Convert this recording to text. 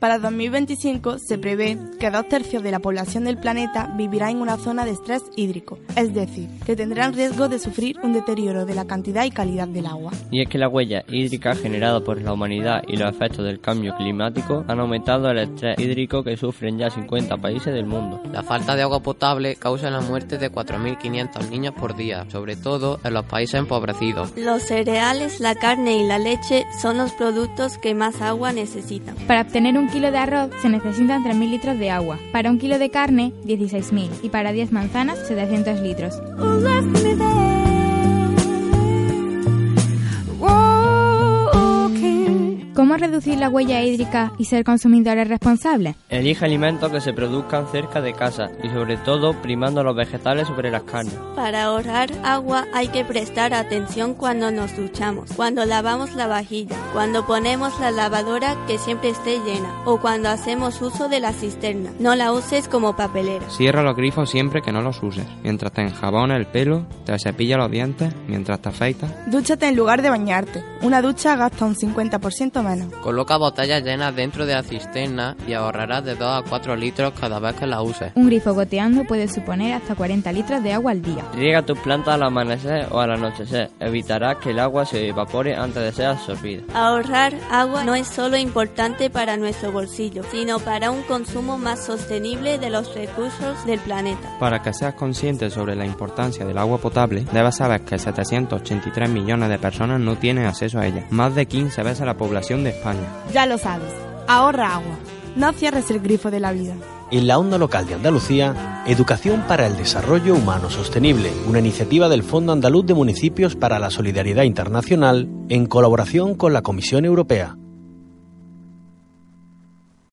Para 2025 se prevé que dos tercios de la población del planeta vivirá en una zona de estrés hídrico, es decir, que tendrán riesgo de sufrir un deterioro de la cantidad y calidad del agua. Y es que la huella hídrica generada por la humanidad y los efectos del cambio climático han aumentado el estrés hídrico que sufren ya 50 países del mundo. La falta de agua potable causa la muerte de 4.500 niños por día, sobre todo en los países empobrecidos. Los cereales, la carne y la leche son los productos que más agua necesitan. Para obtener un kilo de arroz se necesitan 3.000 litros de agua, para un kilo de carne 16.000 y para 10 manzanas 700 litros. ¿Cómo reducir la huella hídrica y ser consumidores responsables? Elige alimentos que se produzcan cerca de casa y sobre todo primando los vegetales sobre las carnes. Para ahorrar agua hay que prestar atención cuando nos duchamos, cuando lavamos la vajilla, cuando ponemos la lavadora que siempre esté llena o cuando hacemos uso de la cisterna. No la uses como papelera. Cierra los grifos siempre que no los uses. Mientras te enjabonas el pelo, te cepillas los dientes, mientras te afeitas. Dúchate en lugar de bañarte. Una ducha gasta un 50% menos. Coloca botellas llenas dentro de la cisterna y ahorrarás de 2 a 4 litros cada vez que la uses. Un grifo goteando puede suponer hasta 40 litros de agua al día. Riega tus plantas al amanecer o al anochecer. Evitarás que el agua se evapore antes de ser absorbida. Ahorrar agua no es solo importante para nuestro bolsillo, sino para un consumo más sostenible de los recursos del planeta. Para que seas consciente sobre la importancia del agua potable, debes saber que 783 millones de personas no tienen acceso a ella, más de 15 veces la población de España. Ya lo sabes, ahorra agua. No cierres el grifo de la vida. En la onda local de Andalucía, Educación para el Desarrollo Humano Sostenible, una iniciativa del Fondo Andaluz de Municipios para la Solidaridad Internacional en colaboración con la Comisión Europea.